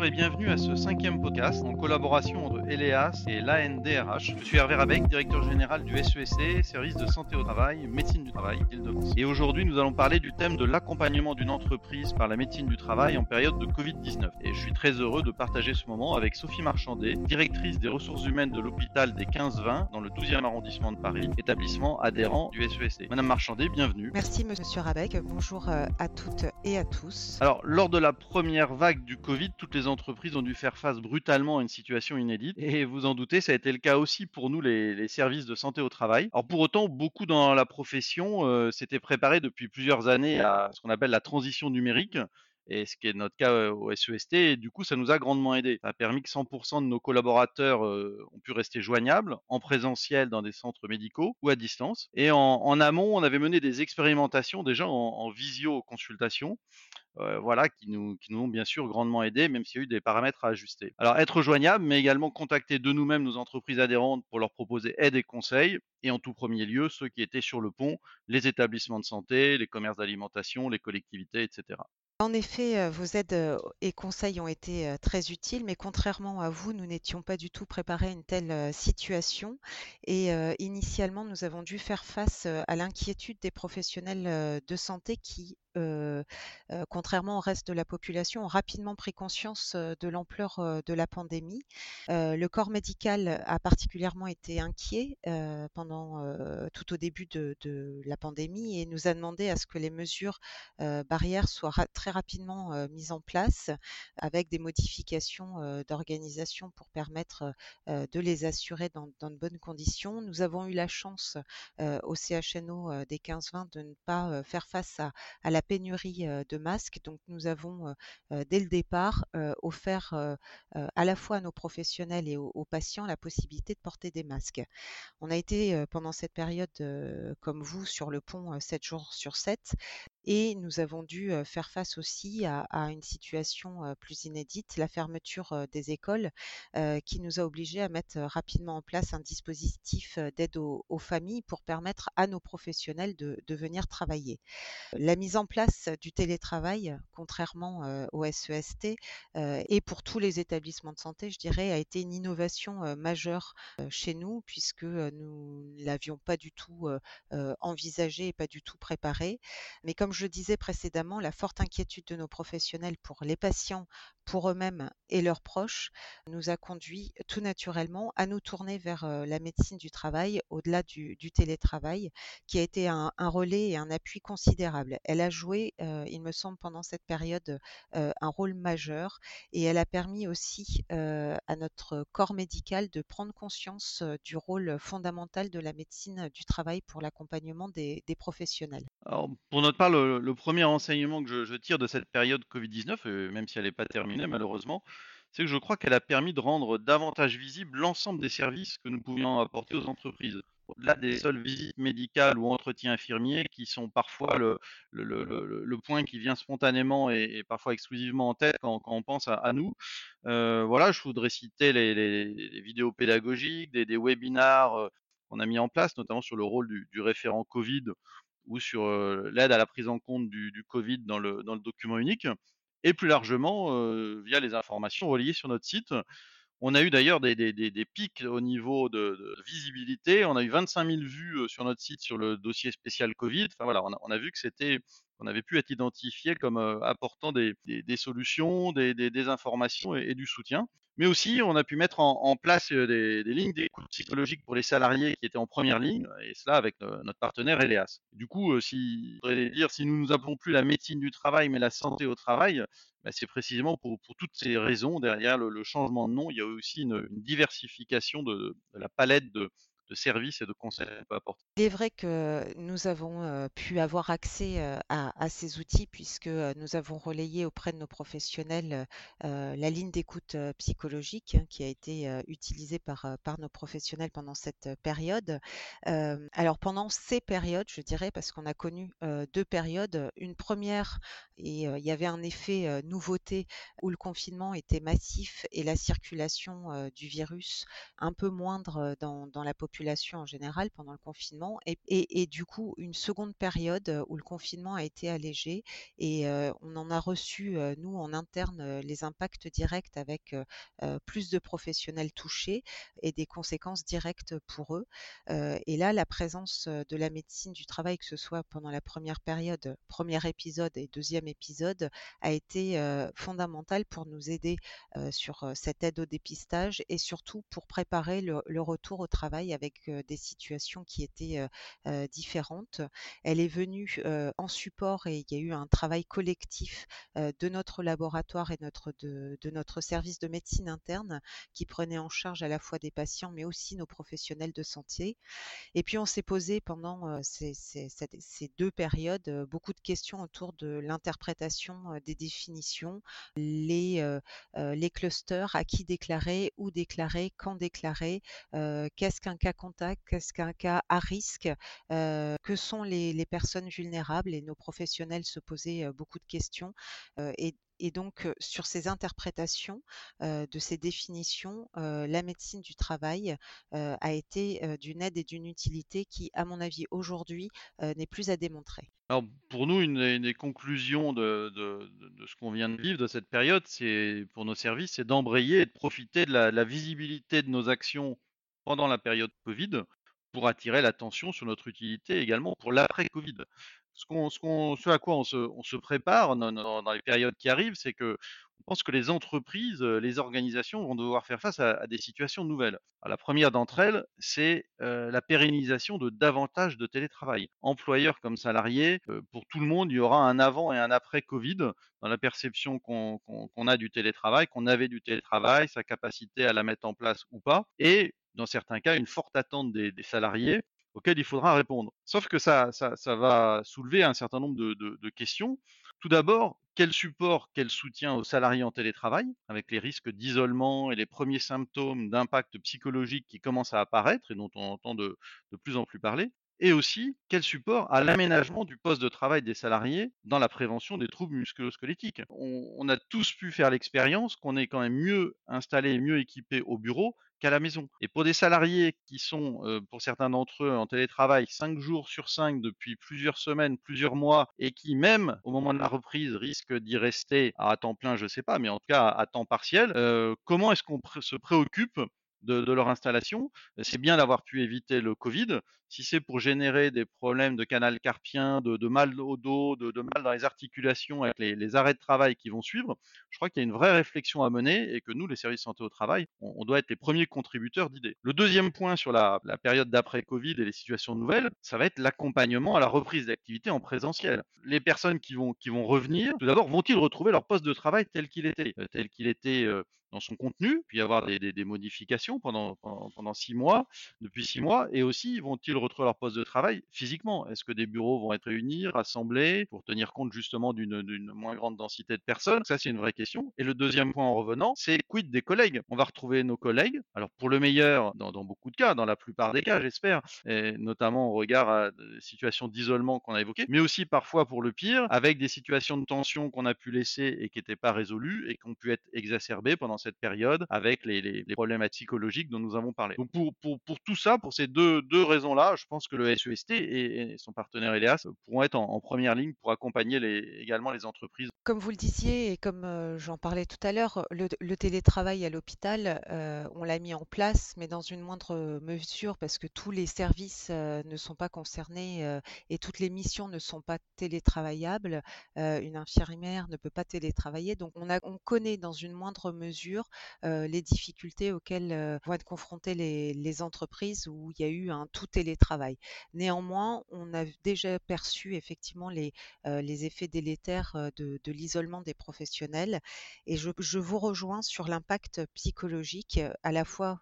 Bonjour et bienvenue à ce cinquième podcast en collaboration entre Eleas et l'ANDRH. Je suis Hervé Rabec, directeur général du SESC, service de santé au travail, médecine du travail, Île-de-France. Et aujourd'hui, nous allons parler du thème de l'accompagnement d'une entreprise par la médecine du travail en période de Covid-19. Et je suis très heureux de partager ce moment avec Sophie Marchandet, directrice des ressources humaines de l'hôpital des 15-20 dans le 12e arrondissement de Paris, établissement adhérent du SESC. Madame Marchandet, bienvenue. Merci Monsieur Rabec. Bonjour euh, à toutes et à tous. Alors, lors de la première vague du Covid, toutes les entreprises ont dû faire face brutalement à une situation inédite. Et vous en doutez, ça a été le cas aussi pour nous, les, services de santé au travail. Alors pour autant, beaucoup dans la profession euh, s'étaient préparés depuis plusieurs années à ce qu'on appelle la transition numérique et ce qui est notre cas au SEST. Du coup, ça nous a grandement aidé. Ça a permis que 100% de nos collaborateurs ont pu rester joignables en présentiel dans des centres médicaux ou à distance. Et en, amont, on avait mené des expérimentations déjà en, en visio-consultation voilà, qui nous, qui nous ont bien sûr grandement aidés, même s'il y a eu des paramètres à ajuster. Alors être joignable, mais également contacter de nous-mêmes nos entreprises adhérentes pour leur proposer aide et conseils, et en tout premier lieu ceux qui étaient sur le pont, les établissements de santé, les commerces d'alimentation, les collectivités, etc. En effet, euh, vos aides euh, et conseils ont été très utiles, mais contrairement à vous, nous n'étions pas du tout préparés à une telle situation. Et initialement, nous avons dû faire face à l'inquiétude des professionnels de santé qui contrairement au reste de la population, ont rapidement pris conscience de l'ampleur de la pandémie. le corps médical a particulièrement été inquiet pendant tout au début de, la pandémie et nous a demandé à ce que les mesures barrières soient très rapidement mises en place avec des modifications d'organisation pour permettre de les assurer dans, de bonnes conditions. Nous avons eu la chance au CHNO des 15-20 de ne pas faire face à, à la pénurie de masques. Donc nous avons dès le départ offert à la fois à nos professionnels et aux, patients la possibilité de porter des masques. On a été pendant cette période, comme vous, sur le pont 7 jours sur 7 et nous avons dû faire face aussi à, une situation plus inédite, la fermeture des écoles, qui nous a obligés à mettre rapidement en place un dispositif d'aide aux, familles pour permettre à nos professionnels de, venir travailler. La mise en place du télétravail, contrairement au SEST, et pour tous les établissements de santé, je dirais, a été une innovation majeure chez nous, puisque nous ne l'avions pas du tout envisagé et pas du tout préparé. Mais comme je le disais précédemment, la forte inquiétude de nos professionnels pour les patients, pour eux-mêmes et leurs proches, nous a conduit tout naturellement à nous tourner vers la médecine du travail, au-delà du, télétravail, qui a été un, relais et un appui considérable. Elle a joué, il me semble, pendant cette période un rôle majeur et elle a permis aussi à notre corps médical de prendre conscience du rôle fondamental de la médecine du travail pour l'accompagnement des, professionnels. Alors, pour notre part, le, premier enseignement que je, tire de cette période Covid-19, même si elle n'est pas terminée, malheureusement, c'est que je crois qu'elle a permis de rendre davantage visible l'ensemble des services que nous pouvions apporter aux entreprises. Au-delà des seules visites médicales ou entretiens infirmiers qui sont parfois le, le, point qui vient spontanément et, parfois exclusivement en tête quand, on pense à, nous. Euh, voilà, je voudrais citer les, vidéos pédagogiques, des, webinars euh, qu'on a mis en place, notamment sur le rôle du, référent Covid ou sur l'aide à la prise en compte du, Covid dans le, dans le document unique et plus largement via les informations reliées sur notre site. On a eu d'ailleurs des, pics au niveau de, visibilité. On a eu 25 000 vues sur notre site sur le dossier spécial Covid. Enfin voilà, on a, vu que c'était, on avait pu être identifié comme apportant des, solutions, des, informations et, du soutien. Mais aussi, on a pu mettre en, place des, lignes d'écoute psychologique pour les salariés qui étaient en première ligne, et cela avec notre partenaire Eleas. Du coup, si, dire, si nous ne nous appelons plus la médecine du travail, mais la santé au travail, bah, c'est précisément pour, toutes ces raisons, derrière le, changement de nom, il y a aussi une, diversification de, la palette de, de services et de conseils. Il est vrai que nous avons pu avoir accès à, ces outils puisque nous avons relayé auprès de nos professionnels la ligne d'écoute psychologique hein, qui a été utilisée par, nos professionnels pendant cette période. alors pendant ces périodes, je dirais, parce qu'on a connu deux périodes, une première et il y avait un effet nouveauté où le confinement était massif et la circulation du virus un peu moindre dans la population en général pendant le confinement et, et, du coup une seconde période où le confinement a été allégé et on en a reçu, nous en interne, les impacts directs avec plus de professionnels touchés et des conséquences directes pour eux. et là, la présence de la médecine du travail, que ce soit pendant la première période, premier épisode et deuxième épisode, a été fondamentale pour nous aider sur cette aide au dépistage et surtout pour préparer le retour au travail avec des situations qui étaient différentes. Elle est venue en support et il y a eu un travail collectif de notre laboratoire et notre, de, notre service de médecine interne qui prenait en charge à la fois des patients mais aussi nos professionnels de santé. Et puis on s'est posé pendant ces, deux périodes beaucoup de questions autour de l'interprétation des définitions, les, les clusters, à qui déclarer, où déclarer, quand déclarer, qu'est-ce qu'un cas contact, qu'est-ce qu'un cas à risque, que sont les, personnes vulnérables et nos professionnels se posaient beaucoup de questions et, donc, sur ces interprétations de ces définitions, la médecine du travail a été d'une aide et d'une utilité qui, à mon avis, aujourd'hui, n'est plus à démontrer. Alors, pour nous, une, des conclusions de, ce qu'on vient de vivre de cette période, c'est pour nos services, c'est d'embrayer et de profiter de la, visibilité de nos actions pendant la période Covid pour attirer l'attention sur notre utilité également pour l'après-Covid ce, à quoi on se, prépare dans, les périodes qui arrivent, c'est que on pense que les entreprises, les organisations vont devoir faire face à, des situations nouvelles. La première d'entre elles, c'est euh, la pérennisation de davantage de télétravail. Employeurs comme salariés, euh, pour tout le monde, il y aura un avant et un après Covid dans la perception qu'on, qu'on a du télétravail, qu'on avait du télétravail, sa capacité à la mettre en place ou pas, et dans certains cas, une forte attente des, salariés auxquelles il faudra répondre. Sauf que ça, va soulever un certain nombre de, questions. Tout d'abord, quel support, quel soutien aux salariés en télétravail, avec les risques d'isolement et les premiers symptômes d'impact psychologique qui commencent à apparaître et dont on entend de plus en plus parler et aussi quel support à l'aménagement du poste de travail des salariés dans la prévention des troubles musculo-squelettiques. On, on, a tous pu faire l'expérience qu'on est quand même mieux installé mieux équipé au bureau qu'à la maison. Et pour des salariés qui sont, euh, pour certains d'entre eux, en télétravail 5 jours sur 5 depuis plusieurs semaines, plusieurs mois, et qui même au moment de la reprise risquent d'y rester à temps plein, je ne sais pas, mais en tout cas à, temps partiel, euh, comment est-ce qu'on se préoccupe de, leur installation. C'est bien d'avoir pu éviter le Covid. Si c'est pour générer des problèmes de canal carpien, de, mal au dos, de, mal dans les articulations avec les, arrêts de travail qui vont suivre, je crois qu'il y a une vraie réflexion à mener et que nous, les services santé au travail, on, doit être les premiers contributeurs d'idées. Le deuxième point sur la, la période d'après-Covid et les situations nouvelles, ça va être l'accompagnement à la reprise d'activité en présentiel. Les personnes qui vont, qui vont revenir, tout d'abord, vont-ils retrouver leur poste de travail tel qu'il était, tel qu'il était euh, dans son contenu, puis avoir des, modifications pendant, pendant, six mois, depuis six mois, et aussi vont-ils retrouver leur poste de travail physiquement? Est-ce que des bureaux vont être réunis, rassemblés, pour tenir compte justement d'une moins grande densité de personnes? Ça, c'est une vraie question. Et le deuxième point en revenant, c'est quid des collègues? On va retrouver nos collègues, alors pour le meilleur, dans, dans beaucoup de cas, dans la plupart des cas, j'espère, et notamment au regard à des situations d'isolement qu'on a évoquées, mais aussi parfois pour le pire, avec des situations de tension qu'on a pu laisser et qui n'étaient pas résolues et qui ont pu être exacerbées pendant cette période avec les, les, les, problèmes psychologiques dont nous avons parlé. Donc pour, tout ça, pour ces deux, raisons-là, je pense que le SEST et, son partenaire Elias pourront être en, première ligne pour accompagner également les entreprises. Comme vous le disiez et comme euh, j'en parlais tout à l'heure, le, télétravail à l'hôpital, euh, on l'a mis en place, mais dans une moindre mesure parce que tous les services euh, ne sont pas concernés et toutes les missions ne sont pas télétravaillables. Une infirmière ne peut pas télétravailler, donc on connaît dans une moindre mesure les difficultés auxquelles vont être confrontées les, entreprises où il y a eu un tout télétravail. Néanmoins, on a déjà perçu effectivement les, les effets délétères de, de l'isolement des professionnels et je, je, vous rejoins sur l'impact psychologique à la fois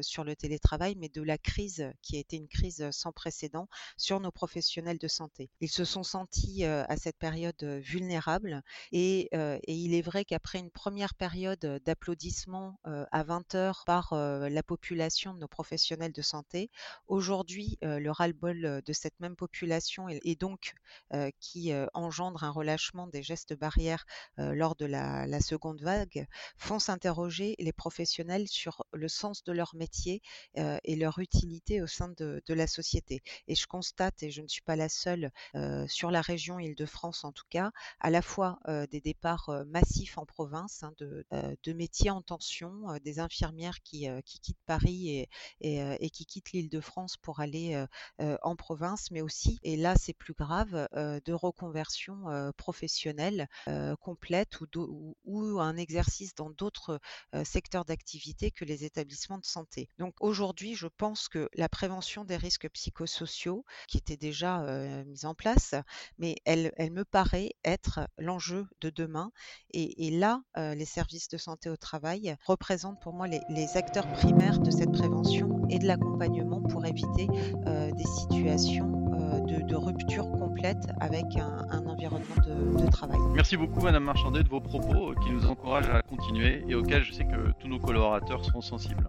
sur le télétravail mais de la crise qui a été une crise sans précédent sur nos professionnels de santé. Ils se sont sentis à cette période vulnérables et, et il est vrai qu'après une première période d'appui d'applaudissements à 20 heures par la population de nos professionnels de santé. Aujourd'hui, le ras-le-bol de cette même population et, donc qui engendre un relâchement des gestes barrières lors de la, seconde vague font s'interroger les professionnels sur le sens de leur métier et leur utilité au sein de, la société. Et je constate, et je ne suis pas la seule sur la région Île-de-France en tout cas, à la fois des départs massifs en province hein, de, métiers en tension, des infirmières qui, quittent Paris et, qui quittent l'Île-de-France pour aller en province, mais aussi, et là c'est plus grave, de reconversion professionnelle complète ou, ou, un exercice dans d'autres secteurs d'activité que les établissements de santé. Donc aujourd'hui, je pense que la prévention des risques psychosociaux, qui était déjà mise en place, mais elle, elle me paraît être l'enjeu de demain. Et, là, les services de santé au travail représentent pour moi les, acteurs primaires de cette prévention et de l'accompagnement pour éviter des situations de, rupture complète avec un, environnement de, de, travail. Merci beaucoup Madame Marchandet de vos propos qui nous encouragent à continuer et auxquels je sais que tous nos collaborateurs seront sensibles.